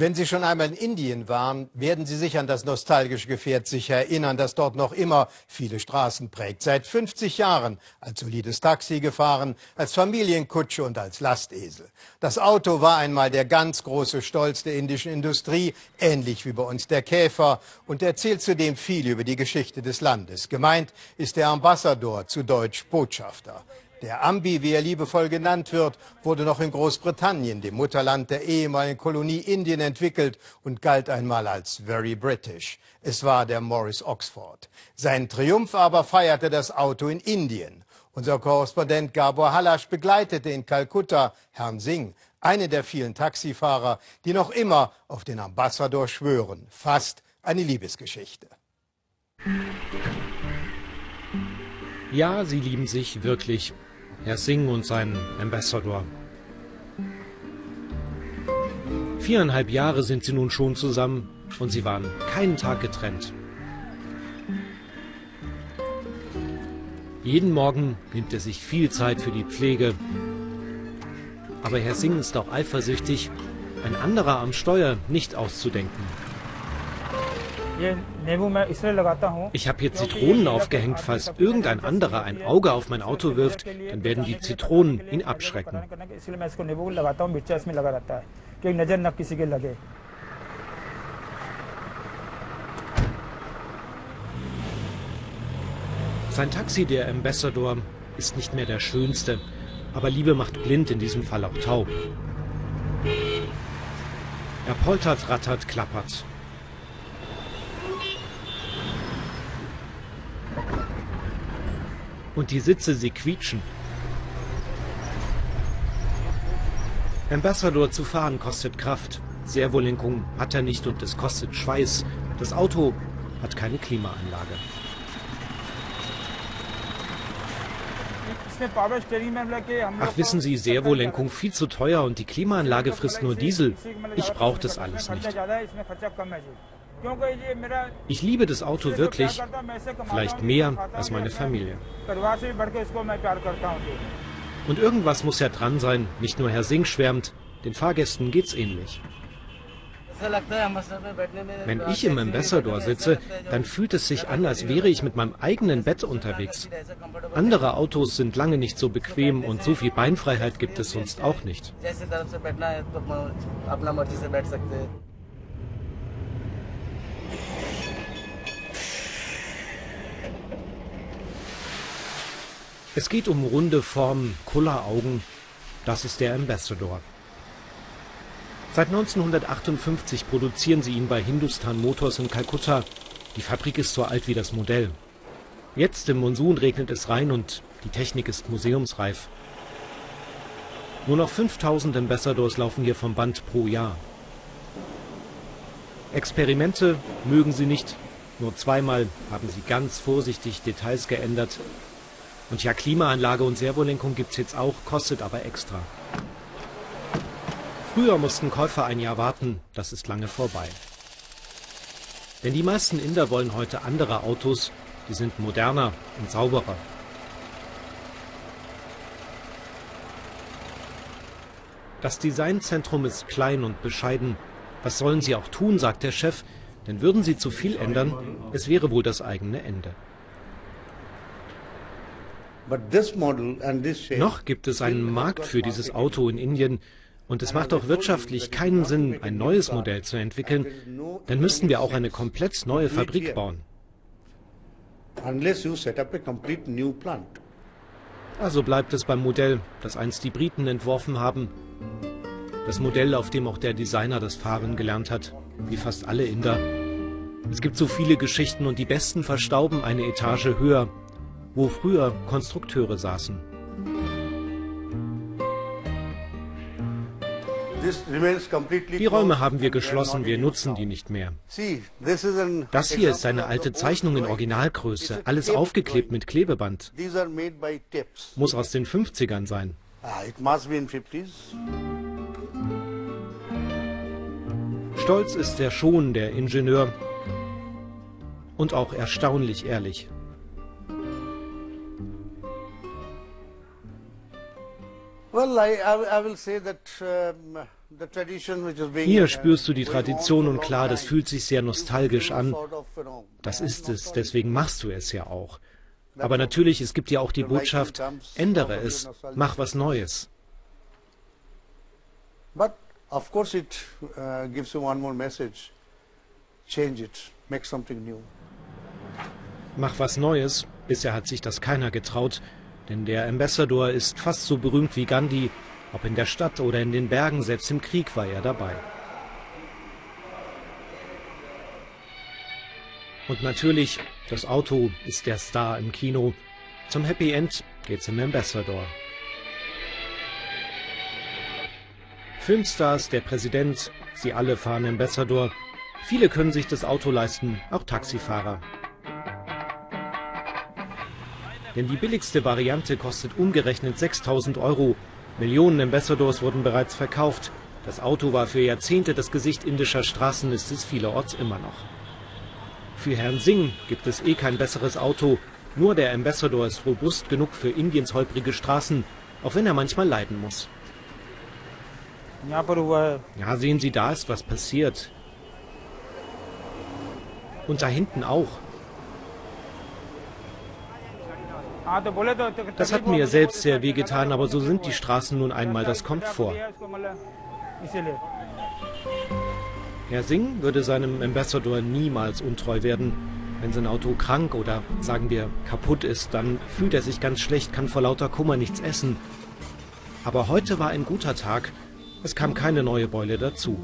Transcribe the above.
Wenn Sie schon einmal in Indien waren, werden Sie sich an das nostalgische Gefährt sicher erinnern, das dort noch immer viele Straßen prägt. Seit 50 Jahren als solides Taxi gefahren, als Familienkutsche und als Lastesel. Das Auto war einmal der ganz große Stolz der indischen Industrie, ähnlich wie bei uns der Käfer, und erzählt zudem viel über die Geschichte des Landes. Gemeint ist der Ambassador, zu Deutsch Botschafter. Der Ambi, wie er liebevoll genannt wird, wurde noch in Großbritannien, dem Mutterland der ehemaligen Kolonie Indien, entwickelt und galt einmal als very British. Es war der Morris Oxford. Seinen Triumph aber feierte das Auto in Indien. Unser Korrespondent Gabor Halasch begleitete in Kalkutta Herrn Singh, eine der vielen Taxifahrer, die noch immer auf den Ambassador schwören. Fast eine Liebesgeschichte. Ja, sie lieben sich wirklich. Herr Singh und sein Ambassador. Viereinhalb Jahre sind sie nun schon zusammen und sie waren keinen Tag getrennt. Jeden Morgen nimmt er sich viel Zeit für die Pflege. Aber Herr Singh ist auch eifersüchtig, ein anderer am Steuer nicht auszudenken. Ich habe hier Zitronen aufgehängt. Falls irgendein anderer ein Auge auf mein Auto wirft, dann werden die Zitronen ihn abschrecken. Sein Taxi, der Ambassador, ist nicht mehr der schönste, aber Liebe macht blind, in diesem Fall auch taub. Er poltert, rattert, klappert. Und die Sitze, sie quietschen. Ambassador zu fahren kostet Kraft. Servolenkung hat er nicht und es kostet Schweiß. Das Auto hat keine Klimaanlage. Ach, wissen Sie, Servolenkung viel zu teuer und die Klimaanlage frisst nur Diesel. Ich brauche das alles nicht. Ich liebe das Auto wirklich, vielleicht mehr als meine Familie. Und irgendwas muss ja dran sein, nicht nur Herr Singh schwärmt, den Fahrgästen geht's ähnlich. Wenn ich im Ambassador sitze, dann fühlt es sich an, als wäre ich mit meinem eigenen Bett unterwegs. Andere Autos sind lange nicht so bequem und so viel Beinfreiheit gibt es sonst auch nicht. Es geht um runde Formen, Kulleraugen. Das ist der Ambassador. Seit 1958 produzieren sie ihn bei Hindustan Motors in Kalkutta. Die Fabrik ist so alt wie das Modell. Jetzt im Monsun regnet es rein und die Technik ist museumsreif. Nur noch 5000 Ambassadors laufen hier vom Band pro Jahr. Experimente mögen sie nicht. Nur zweimal haben sie ganz vorsichtig Details geändert, und ja, Klimaanlage und Servolenkung gibt es jetzt auch, kostet aber extra. Früher mussten Käufer ein Jahr warten, das ist lange vorbei. Denn die meisten Inder wollen heute andere Autos, die sind moderner und sauberer. Das Designzentrum ist klein und bescheiden. Was sollen sie auch tun, sagt der Chef, denn würden sie zu viel ändern, es wäre wohl das eigene Ende. Noch gibt es einen Markt für dieses Auto in Indien und es macht auch wirtschaftlich keinen Sinn, ein neues Modell zu entwickeln. Dann müssten wir auch eine komplett neue Fabrik bauen. Also bleibt es beim Modell, das einst die Briten entworfen haben. Das Modell, auf dem auch der Designer das Fahren gelernt hat, wie fast alle Inder. Es gibt so viele Geschichten und die besten verstauben eine Etage höher, wo früher Konstrukteure saßen. Die Räume haben wir geschlossen, wir nutzen die nicht mehr. Das hier ist eine alte Zeichnung in Originalgröße, alles aufgeklebt mit Klebeband. Muss aus den 50ern sein. Ah, Stolz ist er schon, der Ingenieur. Und auch erstaunlich ehrlich. Hier spürst du die Tradition und klar, das fühlt sich sehr nostalgisch an. Das ist es, deswegen machst du es ja auch. Aber natürlich, es gibt ja auch die Botschaft, ändere es, mach was Neues. But of course it uh, gives you one more message. Change it, make something new. Mach was Neues. Bisher hat sich das keiner getraut, denn der Ambassador ist fast so berühmt wie Gandhi. Ob in der Stadt oder in den Bergen, selbst im Krieg war er dabei. Und natürlich, das Auto ist der Star im Kino. Zum Happy End geht's im Ambassador. Filmstars, der Präsident, sie alle fahren Ambassador. Viele können sich das Auto leisten, auch Taxifahrer. Denn die billigste Variante kostet umgerechnet 6000 Euro. Millionen Ambassadors wurden bereits verkauft. Das Auto war für Jahrzehnte das Gesicht indischer Straßen, ist es vielerorts immer noch. Für Herrn Singh gibt es eh kein besseres Auto. Nur der Ambassador ist robust genug für Indiens holprige Straßen, auch wenn er manchmal leiden muss. Ja, sehen Sie, da ist was passiert. Und da hinten auch. Das hat mir selbst sehr wehgetan, aber so sind die Straßen nun einmal, das kommt vor. Herr Singh würde seinem Ambassador niemals untreu werden. Wenn sein Auto krank oder sagen wir kaputt ist, dann fühlt er sich ganz schlecht, kann vor lauter Kummer nichts essen. Aber heute war ein guter Tag es kam keine neue Beule dazu.